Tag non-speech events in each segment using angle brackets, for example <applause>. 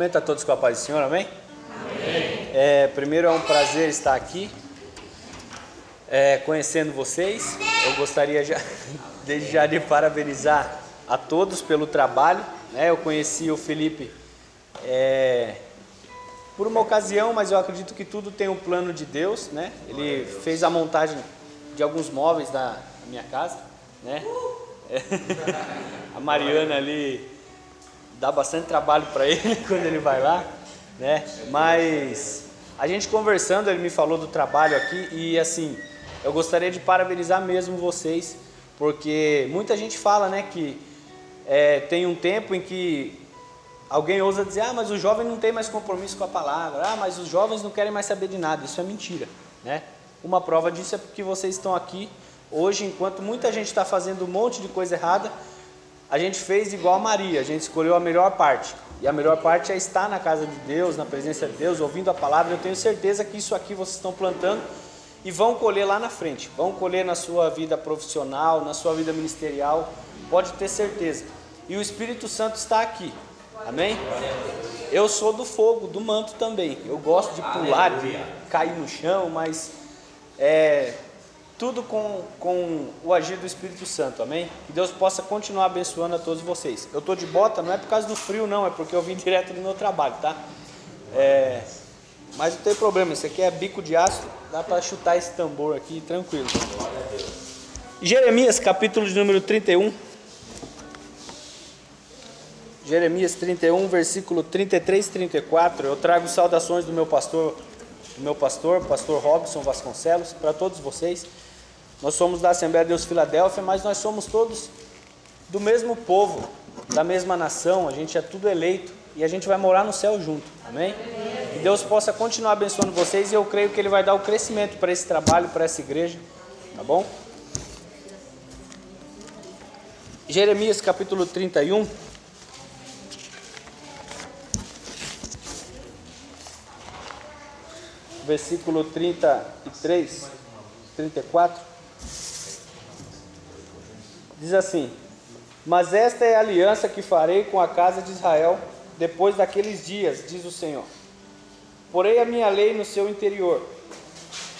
Cumprimento a todos com a paz do Senhor, amém? amém. É, primeiro é um prazer estar aqui, é, conhecendo vocês. Eu gostaria já, <laughs> desde já de parabenizar a todos pelo trabalho. Né? Eu conheci o Felipe é, por uma ocasião, mas eu acredito que tudo tem um plano de Deus. Né? Ele fez a montagem de alguns móveis da minha casa. Né? <laughs> a Mariana ali dá bastante trabalho para ele <laughs> quando ele vai lá, né? Mas a gente conversando, ele me falou do trabalho aqui e assim, eu gostaria de parabenizar mesmo vocês, porque muita gente fala, né, que é, tem um tempo em que alguém ousa dizer, ah, mas o jovem não tem mais compromisso com a palavra, ah, mas os jovens não querem mais saber de nada. Isso é mentira, né? Uma prova disso é porque vocês estão aqui hoje, enquanto muita gente está fazendo um monte de coisa errada, a gente fez igual a Maria, a gente escolheu a melhor parte. E a melhor parte é estar na casa de Deus, na presença de Deus, ouvindo a palavra. Eu tenho certeza que isso aqui vocês estão plantando e vão colher lá na frente. Vão colher na sua vida profissional, na sua vida ministerial. Pode ter certeza. E o Espírito Santo está aqui. Amém? Eu sou do fogo, do manto também. Eu gosto de pular, de cair no chão, mas é, tudo com, com o agir do Espírito Santo, amém? Que Deus possa continuar abençoando a todos vocês. Eu estou de bota, não é por causa do frio, não, é porque eu vim <laughs> direto do meu trabalho, tá? É, mas não tem problema, isso aqui é bico de aço, dá para chutar esse tambor aqui tranquilo. Jeremias, capítulo de número 31. Jeremias 31, versículo 33 e 34. Eu trago saudações do meu pastor, do meu pastor, pastor Robson Vasconcelos, para todos vocês. Nós somos da Assembleia de Deus Filadélfia, mas nós somos todos do mesmo povo, da mesma nação, a gente é tudo eleito e a gente vai morar no céu junto. Amém? Que Deus possa continuar abençoando vocês e eu creio que Ele vai dar o crescimento para esse trabalho, para essa igreja. Tá bom? Jeremias capítulo 31. Versículo 33, 34. Diz assim: Mas esta é a aliança que farei com a casa de Israel depois daqueles dias, diz o Senhor. Porei a minha lei no seu interior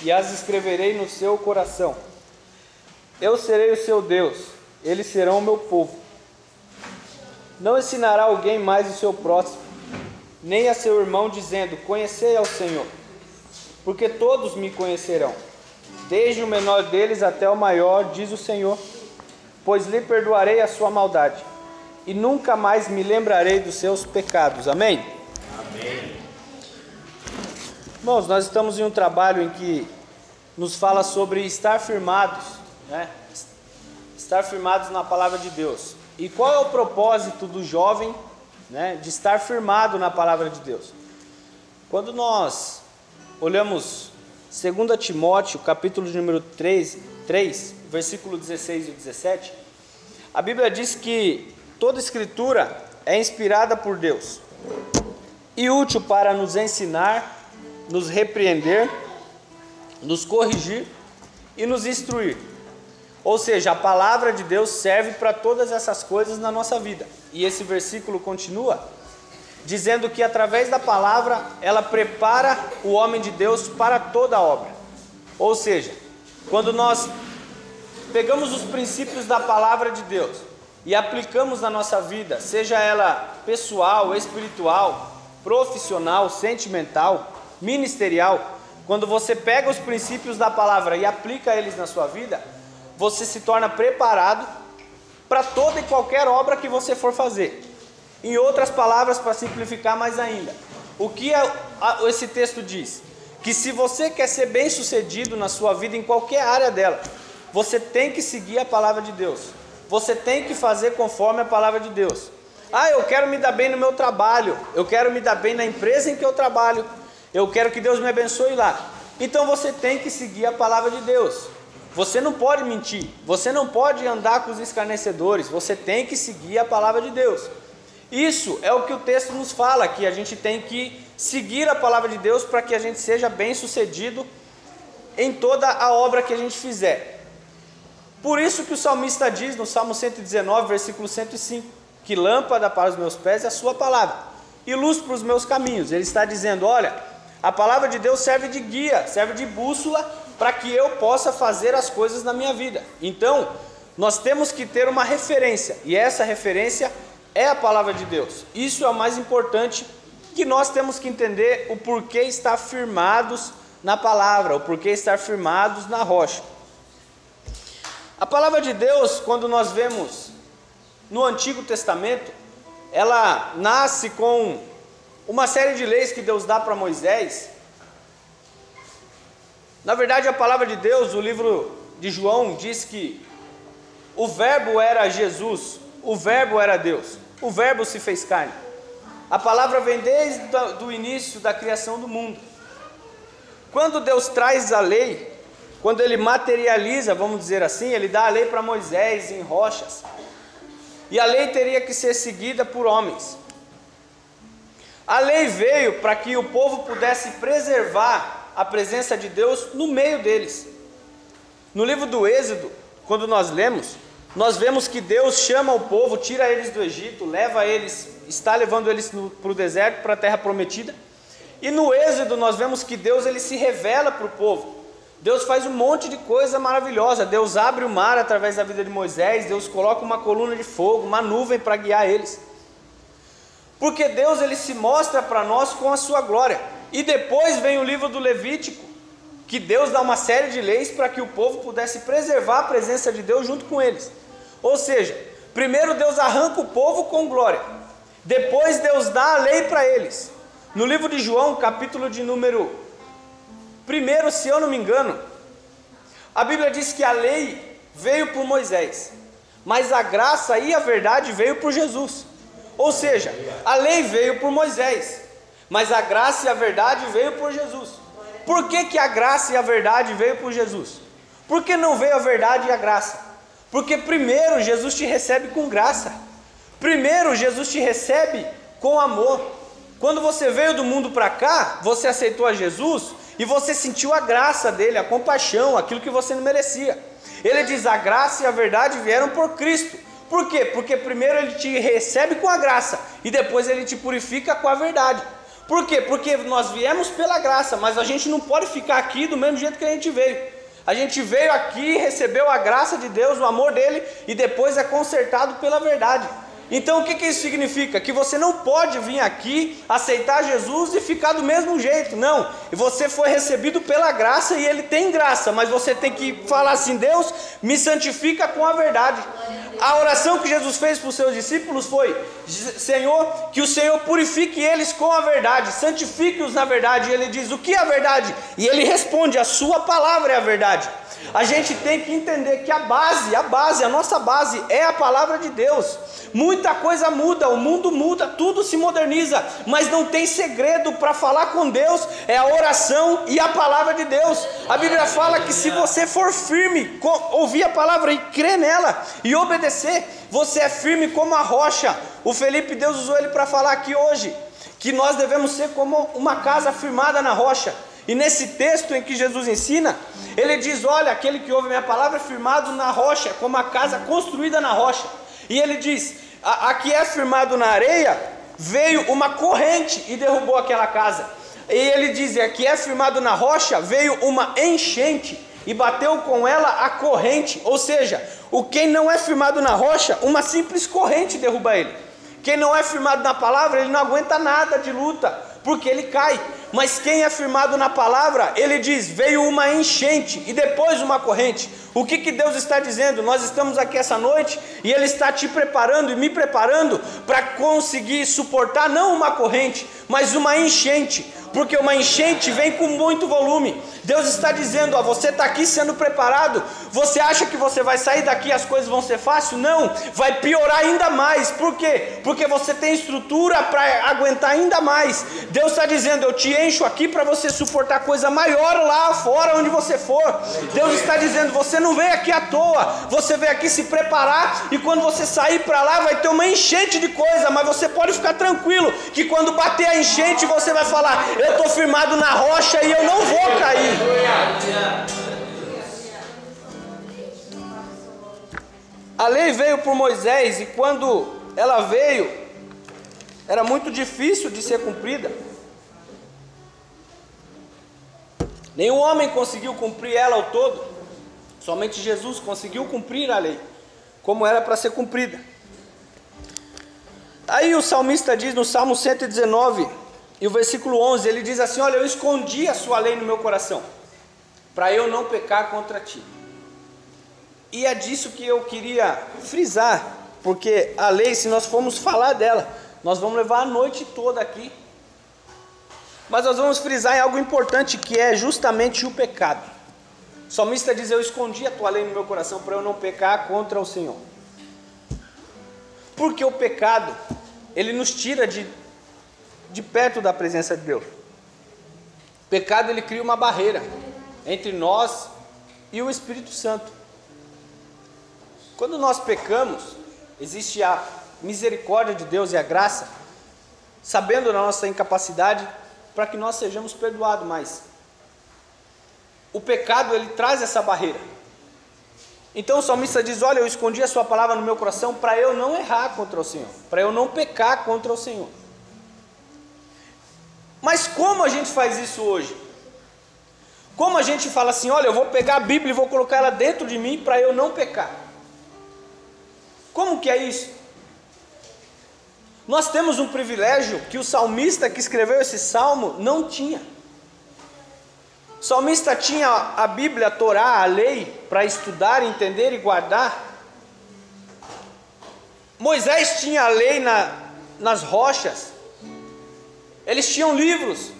e as escreverei no seu coração. Eu serei o seu Deus, eles serão o meu povo. Não ensinará alguém mais o seu próximo, nem a seu irmão, dizendo: Conhecei ao Senhor, porque todos me conhecerão, desde o menor deles até o maior, diz o Senhor pois lhe perdoarei a sua maldade, e nunca mais me lembrarei dos seus pecados. Amém? Amém. Irmãos, nós estamos em um trabalho em que nos fala sobre estar firmados, né? Estar firmados na palavra de Deus. E qual é o propósito do jovem, né, de estar firmado na palavra de Deus? Quando nós olhamos 2 Timóteo, capítulo número 3, 3, versículo 16 e 17, a Bíblia diz que toda escritura é inspirada por Deus e útil para nos ensinar, nos repreender, nos corrigir e nos instruir. Ou seja, a palavra de Deus serve para todas essas coisas na nossa vida. E esse versículo continua dizendo que através da palavra ela prepara o homem de Deus para toda a obra. Ou seja, quando nós pegamos os princípios da palavra de Deus e aplicamos na nossa vida, seja ela pessoal, espiritual, profissional, sentimental, ministerial, quando você pega os princípios da palavra e aplica eles na sua vida, você se torna preparado para toda e qualquer obra que você for fazer. Em outras palavras, para simplificar mais ainda, o que é, esse texto diz? que se você quer ser bem sucedido na sua vida, em qualquer área dela, você tem que seguir a palavra de Deus. Você tem que fazer conforme a palavra de Deus. Ah, eu quero me dar bem no meu trabalho, eu quero me dar bem na empresa em que eu trabalho, eu quero que Deus me abençoe lá. Então você tem que seguir a palavra de Deus. Você não pode mentir, você não pode andar com os escarnecedores, você tem que seguir a palavra de Deus. Isso é o que o texto nos fala, que a gente tem que seguir a palavra de Deus para que a gente seja bem sucedido em toda a obra que a gente fizer. Por isso que o salmista diz no Salmo 119, versículo 105, que lâmpada para os meus pés é a sua palavra e luz para os meus caminhos. Ele está dizendo: olha, a palavra de Deus serve de guia, serve de bússola para que eu possa fazer as coisas na minha vida. Então, nós temos que ter uma referência, e essa referência é a palavra de Deus. Isso é o mais importante que nós temos que entender o porquê estar firmados na palavra, o porquê estar firmados na rocha. A palavra de Deus, quando nós vemos no Antigo Testamento, ela nasce com uma série de leis que Deus dá para Moisés. Na verdade, a palavra de Deus, o livro de João, diz que o Verbo era Jesus, o Verbo era Deus, o Verbo se fez carne. A palavra vem desde o início da criação do mundo. Quando Deus traz a lei, quando ele materializa, vamos dizer assim, ele dá a lei para Moisés em rochas. E a lei teria que ser seguida por homens. A lei veio para que o povo pudesse preservar a presença de Deus no meio deles. No livro do Êxodo, quando nós lemos, nós vemos que Deus chama o povo, tira eles do Egito, leva eles, está levando eles para o deserto, para a terra prometida. E no Êxodo nós vemos que Deus ele se revela para o povo. Deus faz um monte de coisa maravilhosa. Deus abre o mar através da vida de Moisés. Deus coloca uma coluna de fogo, uma nuvem para guiar eles. Porque Deus ele se mostra para nós com a sua glória. E depois vem o livro do Levítico, que Deus dá uma série de leis para que o povo pudesse preservar a presença de Deus junto com eles. Ou seja, primeiro Deus arranca o povo com glória. Depois Deus dá a lei para eles. No livro de João, capítulo de número Primeiro, se eu não me engano, a Bíblia diz que a lei veio por Moisés, mas a graça e a verdade veio por Jesus. Ou seja, a lei veio por Moisés, mas a graça e a verdade veio por Jesus. Por que, que a graça e a verdade veio por Jesus? Por que não veio a verdade e a graça? Porque primeiro Jesus te recebe com graça. Primeiro Jesus te recebe com amor. Quando você veio do mundo para cá, você aceitou a Jesus, e você sentiu a graça dele, a compaixão, aquilo que você não merecia. Ele diz: a graça e a verdade vieram por Cristo. Por quê? Porque primeiro ele te recebe com a graça e depois ele te purifica com a verdade. Por quê? Porque nós viemos pela graça, mas a gente não pode ficar aqui do mesmo jeito que a gente veio. A gente veio aqui, recebeu a graça de Deus, o amor dele e depois é consertado pela verdade. Então o que, que isso significa? Que você não pode vir aqui, aceitar Jesus e ficar do mesmo jeito. Não. Você foi recebido pela graça e ele tem graça, mas você tem que falar assim: Deus, me santifica com a verdade. A oração que Jesus fez para os seus discípulos foi: Senhor, que o Senhor purifique eles com a verdade, santifique-os na verdade. E ele diz: O que é a verdade? E ele responde: A sua palavra é a verdade. A gente tem que entender que a base, a base, a nossa base é a palavra de Deus. Muita coisa muda, o mundo muda, tudo se moderniza, mas não tem segredo para falar com Deus, é a oração e a palavra de Deus. A Bíblia fala que se você for firme, ouvir a palavra e crer nela e obedecer, você é firme como a rocha. O Felipe Deus usou ele para falar aqui hoje que nós devemos ser como uma casa firmada na rocha. E nesse texto em que Jesus ensina, ele diz: Olha, aquele que ouve minha palavra é firmado na rocha, como a casa construída na rocha. E ele diz: a, a que é firmado na areia, veio uma corrente e derrubou aquela casa. E ele diz: a que é firmado na rocha, veio uma enchente e bateu com ela a corrente. Ou seja, o quem não é firmado na rocha, uma simples corrente derruba ele. Quem não é firmado na palavra, ele não aguenta nada de luta, porque ele cai. Mas quem é firmado na palavra, ele diz: veio uma enchente e depois uma corrente. O que, que Deus está dizendo? Nós estamos aqui essa noite e Ele está te preparando e me preparando para conseguir suportar não uma corrente, mas uma enchente porque uma enchente vem com muito volume. Deus está dizendo: ó, você está aqui sendo preparado. Você acha que você vai sair daqui e as coisas vão ser fáceis? Não, vai piorar ainda mais. Por quê? Porque você tem estrutura para aguentar ainda mais. Deus está dizendo: eu te encho aqui para você suportar coisa maior lá fora onde você for. Deus está dizendo: você não veio aqui à toa, você veio aqui se preparar e quando você sair para lá vai ter uma enchente de coisa, mas você pode ficar tranquilo que quando bater a enchente você vai falar: eu estou firmado na rocha e eu não vou cair. A lei veio por Moisés e quando ela veio, era muito difícil de ser cumprida. Nenhum homem conseguiu cumprir ela ao todo, somente Jesus conseguiu cumprir a lei, como era para ser cumprida. Aí o salmista diz no Salmo 119, e o versículo 11, ele diz assim: Olha, eu escondi a sua lei no meu coração, para eu não pecar contra ti. E é disso que eu queria frisar, porque a lei, se nós formos falar dela, nós vamos levar a noite toda aqui. Mas nós vamos frisar em algo importante que é justamente o pecado. O salmista diz: Eu escondi a tua lei no meu coração para eu não pecar contra o Senhor. Porque o pecado, ele nos tira de, de perto da presença de Deus. O pecado, ele cria uma barreira entre nós e o Espírito Santo. Quando nós pecamos, existe a misericórdia de Deus e a graça, sabendo da nossa incapacidade, para que nós sejamos perdoados, mas o pecado ele traz essa barreira. Então o salmista diz: Olha, eu escondi a sua palavra no meu coração para eu não errar contra o Senhor, para eu não pecar contra o Senhor. Mas como a gente faz isso hoje? Como a gente fala assim: Olha, eu vou pegar a Bíblia e vou colocar ela dentro de mim para eu não pecar? Como que é isso? Nós temos um privilégio que o salmista que escreveu esse salmo não tinha. O salmista tinha a Bíblia, a Torá, a lei para estudar, entender e guardar. Moisés tinha a lei na, nas rochas. Eles tinham livros,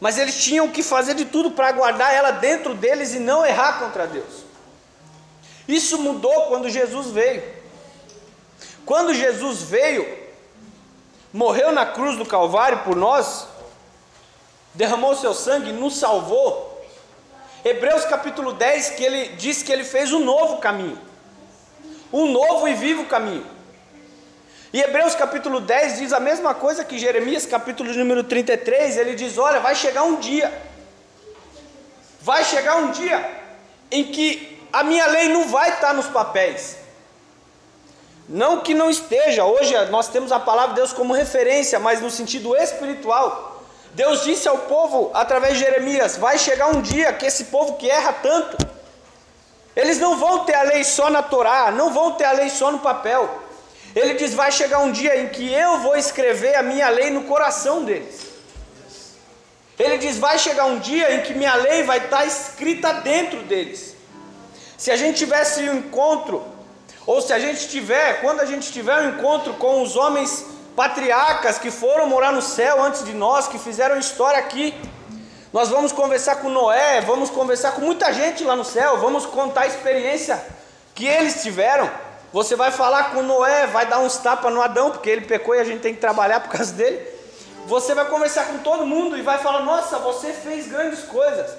mas eles tinham que fazer de tudo para guardar ela dentro deles e não errar contra Deus. Isso mudou quando Jesus veio. Quando Jesus veio, morreu na cruz do Calvário por nós, derramou seu sangue, nos salvou. Hebreus capítulo 10, que ele diz que ele fez um novo caminho, um novo e vivo caminho. E Hebreus capítulo 10 diz a mesma coisa que Jeremias capítulo número 33, ele diz: Olha, vai chegar um dia, vai chegar um dia em que a minha lei não vai estar nos papéis, não que não esteja, hoje nós temos a palavra de Deus como referência, mas no sentido espiritual. Deus disse ao povo através de Jeremias: vai chegar um dia que esse povo que erra tanto, eles não vão ter a lei só na Torá, não vão ter a lei só no papel. Ele diz: vai chegar um dia em que eu vou escrever a minha lei no coração deles. Ele diz: vai chegar um dia em que minha lei vai estar escrita dentro deles. Se a gente tivesse um encontro, ou se a gente tiver, quando a gente tiver um encontro com os homens patriarcas que foram morar no céu antes de nós, que fizeram história aqui. Nós vamos conversar com Noé, vamos conversar com muita gente lá no céu, vamos contar a experiência que eles tiveram. Você vai falar com Noé, vai dar uns tapas no Adão, porque ele pecou e a gente tem que trabalhar por causa dele. Você vai conversar com todo mundo e vai falar: Nossa, você fez grandes coisas.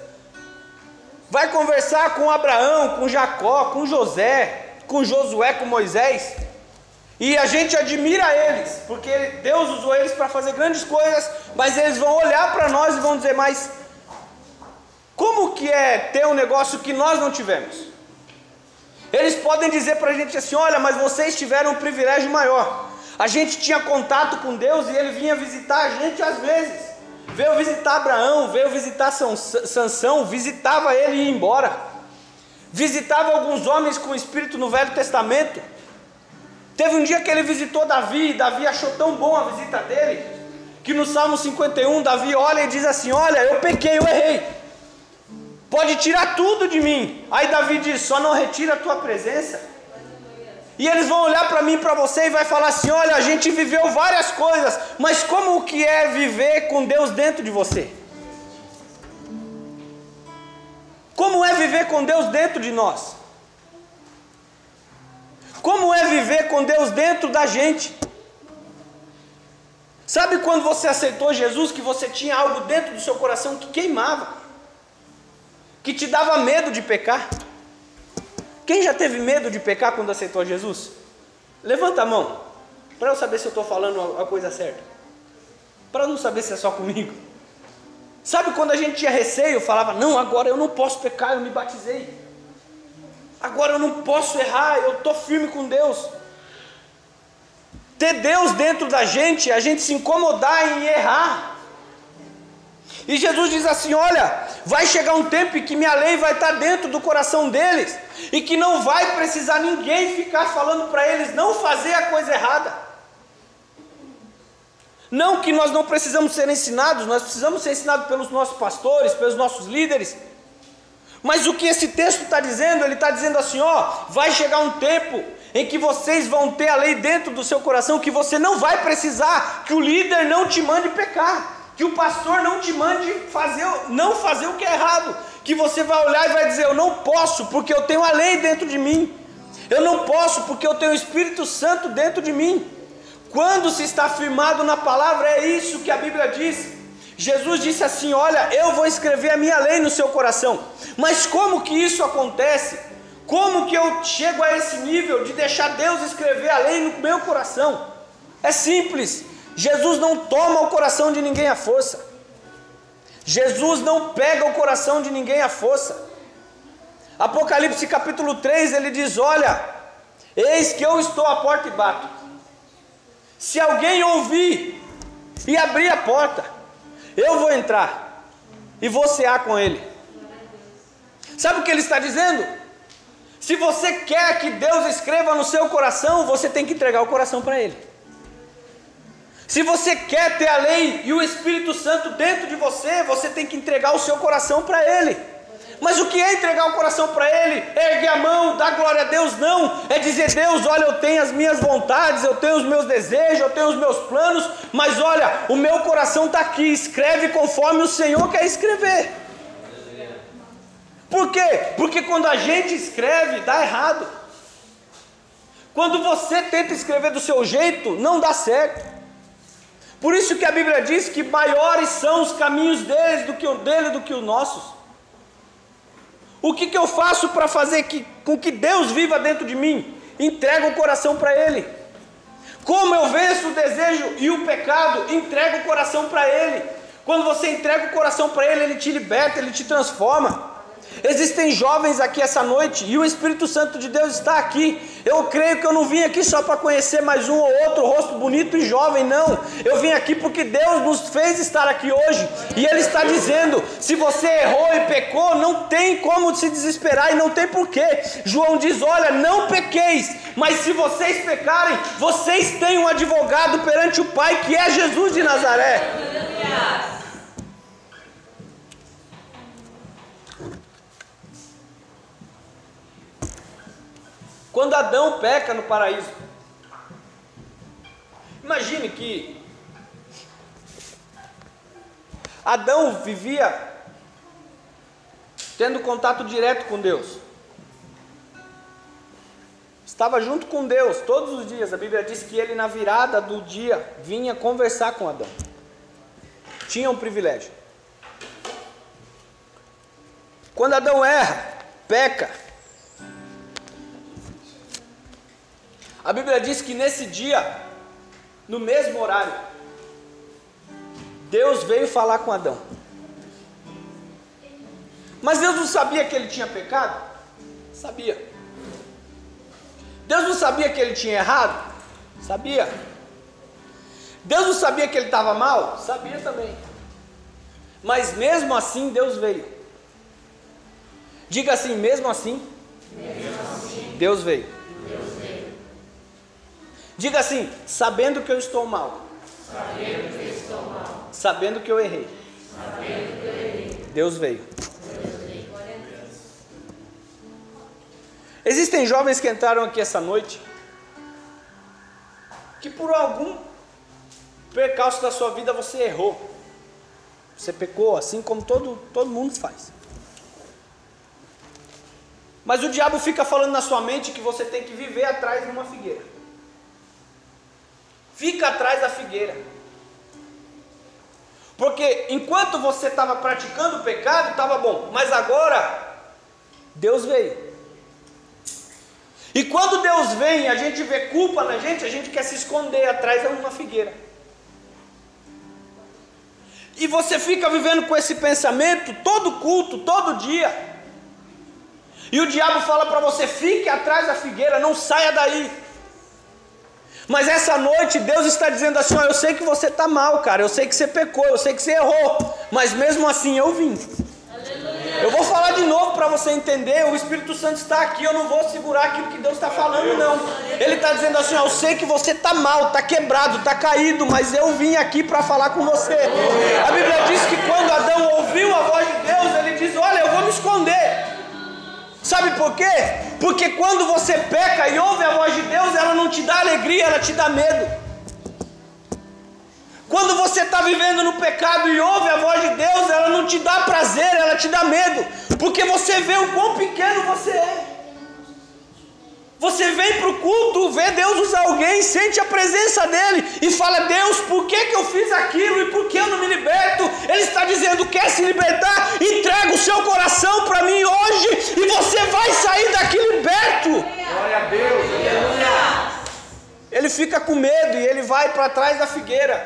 Vai conversar com Abraão, com Jacó, com José, com Josué, com Moisés. E a gente admira eles, porque Deus usou eles para fazer grandes coisas, mas eles vão olhar para nós e vão dizer: Mas como que é ter um negócio que nós não tivemos? Eles podem dizer para a gente assim: Olha, mas vocês tiveram um privilégio maior. A gente tinha contato com Deus e ele vinha visitar a gente às vezes. Veio visitar Abraão, veio visitar Sansão, visitava ele e ia embora. Visitava alguns homens com espírito no Velho Testamento Teve um dia que ele visitou Davi, e Davi achou tão bom a visita dele, que no Salmo 51, Davi olha e diz assim: Olha, eu pequei, eu errei, pode tirar tudo de mim. Aí Davi diz: Só não retira a tua presença. E eles vão olhar para mim, para você e vai falar assim: Olha, a gente viveu várias coisas, mas como que é viver com Deus dentro de você? Como é viver com Deus dentro de nós? Como é viver com Deus dentro da gente? Sabe quando você aceitou Jesus que você tinha algo dentro do seu coração que queimava, que te dava medo de pecar? Quem já teve medo de pecar quando aceitou Jesus? Levanta a mão, para eu saber se eu estou falando a coisa certa, para não saber se é só comigo. Sabe quando a gente tinha receio, falava: Não, agora eu não posso pecar, eu me batizei. Agora eu não posso errar, eu estou firme com Deus. ter Deus dentro da gente, a gente se incomodar em errar. E Jesus diz assim: Olha, vai chegar um tempo em que minha lei vai estar dentro do coração deles, e que não vai precisar ninguém ficar falando para eles não fazer a coisa errada. Não que nós não precisamos ser ensinados, nós precisamos ser ensinados pelos nossos pastores, pelos nossos líderes. Mas o que esse texto está dizendo? Ele está dizendo assim: ó, vai chegar um tempo em que vocês vão ter a lei dentro do seu coração, que você não vai precisar, que o líder não te mande pecar, que o pastor não te mande fazer, não fazer o que é errado, que você vai olhar e vai dizer: eu não posso, porque eu tenho a lei dentro de mim. Eu não posso, porque eu tenho o Espírito Santo dentro de mim. Quando se está firmado na palavra, é isso que a Bíblia diz. Jesus disse assim: Olha, eu vou escrever a minha lei no seu coração. Mas como que isso acontece? Como que eu chego a esse nível de deixar Deus escrever a lei no meu coração? É simples. Jesus não toma o coração de ninguém à força. Jesus não pega o coração de ninguém à força. Apocalipse capítulo 3, ele diz: Olha, eis que eu estou à porta e bato. Se alguém ouvir e abrir a porta, eu vou entrar e vou cear com ele. Sabe o que ele está dizendo? Se você quer que Deus escreva no seu coração, você tem que entregar o coração para Ele. Se você quer ter a lei e o Espírito Santo dentro de você, você tem que entregar o seu coração para Ele. Mas o que é entregar o coração para Ele? Erguer a mão, dar glória a Deus? Não. É dizer, Deus, olha, eu tenho as minhas vontades, eu tenho os meus desejos, eu tenho os meus planos, mas olha, o meu coração está aqui, escreve conforme o Senhor quer escrever. Por quê? Porque quando a gente escreve, dá errado. Quando você tenta escrever do seu jeito, não dá certo. Por isso que a Bíblia diz que maiores são os caminhos deles do que o dele do que os nossos. O que, que eu faço para fazer que, com que Deus viva dentro de mim? Entrego o coração para Ele. Como eu venço o desejo e o pecado? Entrego o coração para Ele. Quando você entrega o coração para Ele, Ele te liberta, Ele te transforma. Existem jovens aqui essa noite e o Espírito Santo de Deus está aqui. Eu creio que eu não vim aqui só para conhecer mais um ou outro rosto bonito e jovem, não. Eu vim aqui porque Deus nos fez estar aqui hoje e Ele está dizendo: se você errou e pecou, não tem como se desesperar e não tem porquê. João diz: olha, não pequeis, mas se vocês pecarem, vocês têm um advogado perante o Pai que é Jesus de Nazaré. Quando Adão peca no paraíso, imagine que Adão vivia tendo contato direto com Deus. Estava junto com Deus todos os dias. A Bíblia diz que ele, na virada do dia, vinha conversar com Adão. Tinha um privilégio. Quando Adão erra, peca, A Bíblia diz que nesse dia, no mesmo horário, Deus veio falar com Adão. Mas Deus não sabia que ele tinha pecado? Sabia. Deus não sabia que ele tinha errado? Sabia. Deus não sabia que ele estava mal? Sabia também. Mas mesmo assim Deus veio. Diga assim, mesmo assim, mesmo assim Deus veio. Diga assim: sabendo que eu estou mal. Sabendo que eu estou mal. Sabendo que eu errei. Sabendo que eu errei. Deus veio. Existem jovens que entraram aqui essa noite que por algum percalço da sua vida você errou. Você pecou, assim como todo, todo mundo faz. Mas o diabo fica falando na sua mente que você tem que viver atrás de uma figueira. Fica atrás da figueira. Porque enquanto você estava praticando o pecado, estava bom, mas agora Deus veio. E quando Deus vem, a gente vê culpa na gente, a gente quer se esconder atrás de uma figueira. E você fica vivendo com esse pensamento todo culto, todo dia. E o diabo fala para você: fique atrás da figueira, não saia daí. Mas essa noite Deus está dizendo assim: eu sei que você está mal, cara, eu sei que você pecou, eu sei que você errou, mas mesmo assim eu vim. Eu vou falar de novo para você entender. O Espírito Santo está aqui. Eu não vou segurar aquilo que Deus está falando, não. Ele está dizendo assim: Eu sei que você está mal, está quebrado, está caído, mas eu vim aqui para falar com você. A Bíblia diz que quando Adão ouviu a voz de Deus, ele diz: Olha, eu vou me esconder. Sabe por quê? Porque quando você peca e ouve a voz de Deus, ela não te dá alegria, ela te dá medo. Quando você está vivendo no pecado e ouve a voz de Deus, ela não te dá prazer, ela te dá medo, porque você vê o quão pequeno você é. Você vem para o culto, vê Deus usar alguém, sente a presença dele e fala: Deus, por que, que eu fiz aquilo e por que eu não me liberto? Ele está dizendo: quer se libertar? Entrega o seu coração para mim hoje e você vai sair daqui liberto. Glória a Deus, aleluia. Ele fica com medo e ele vai para trás da figueira.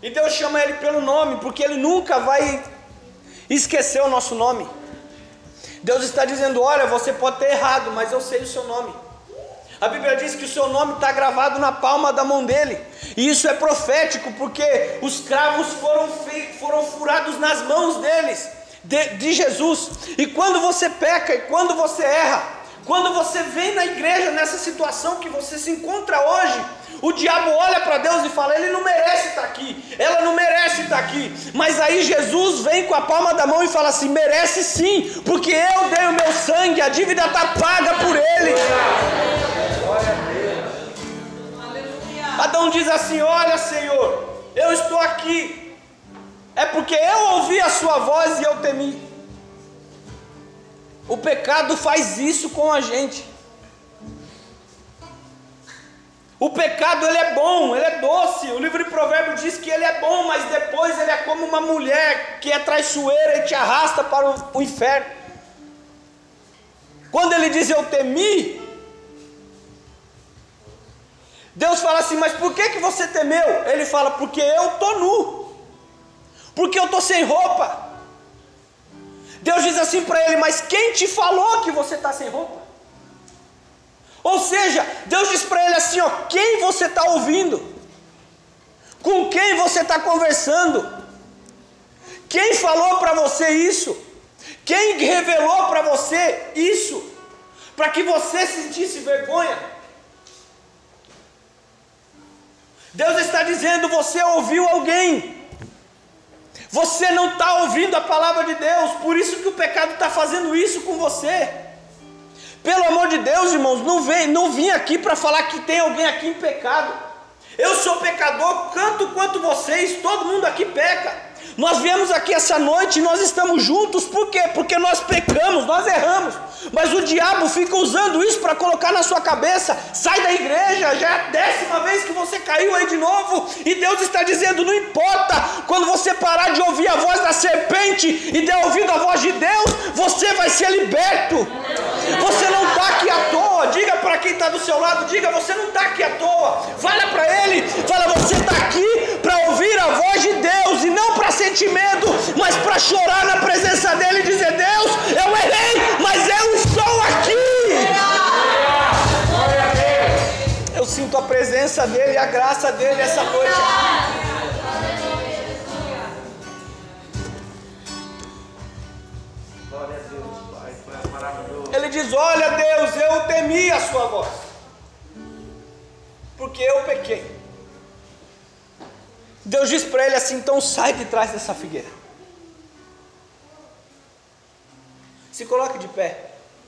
E Deus chama ele pelo nome, porque ele nunca vai esquecer o nosso nome. Deus está dizendo: Olha, você pode ter errado, mas eu sei o seu nome. A Bíblia diz que o seu nome está gravado na palma da mão dele, e isso é profético, porque os cravos foram, foram furados nas mãos deles, de, de Jesus. E quando você peca e quando você erra, quando você vem na igreja nessa situação que você se encontra hoje, o diabo olha para Deus e fala: Ele não merece estar aqui, ela não merece estar aqui. Mas aí Jesus vem com a palma da mão e fala assim: Merece sim, porque eu dei o meu sangue, a dívida está paga por ele. Adão diz assim: Olha, Senhor, eu estou aqui, é porque eu ouvi a Sua voz e eu temi. O pecado faz isso com a gente. O pecado ele é bom, ele é doce. O livro de Provérbios diz que ele é bom, mas depois ele é como uma mulher que é traiçoeira e te arrasta para o, inferno. Quando ele diz eu temi, Deus fala assim: Mas por que, que você temeu? Ele fala: Porque eu estou nu, porque eu estou sem roupa. Deus diz assim para ele: Mas quem te falou que você está sem roupa? Ou seja, Deus diz para ele assim: ó, quem você está ouvindo? Com quem você está conversando? Quem falou para você isso? Quem revelou para você isso? Para que você sentisse vergonha? Deus está dizendo: você ouviu alguém, você não está ouvindo a palavra de Deus, por isso que o pecado está fazendo isso com você. Pelo amor de Deus, irmãos, não, vem, não vim aqui para falar que tem alguém aqui em pecado. Eu sou pecador, tanto quanto vocês, todo mundo aqui peca. Nós viemos aqui essa noite e nós estamos juntos, por quê? Porque nós pecamos, nós erramos. Mas o diabo fica usando isso para colocar na sua cabeça: sai da igreja, já é a décima vez que você caiu aí de novo. E Deus está dizendo: não importa, quando você parar de ouvir a voz da serpente e der ouvido a voz de Deus, você vai ser liberto. Do seu lado: diga, você não está aqui à toa. Fala para ele: fala, você está aqui para ouvir a voz de Deus e não para sentir medo, mas para chorar na presença dele e dizer: Deus, eu errei, mas eu estou aqui. Eu sinto a presença dele, a graça dele essa noite. Diz: Olha, Deus, eu temi a sua voz, porque eu pequei. Deus diz para ele assim: então sai de trás dessa figueira. Se coloque de pé.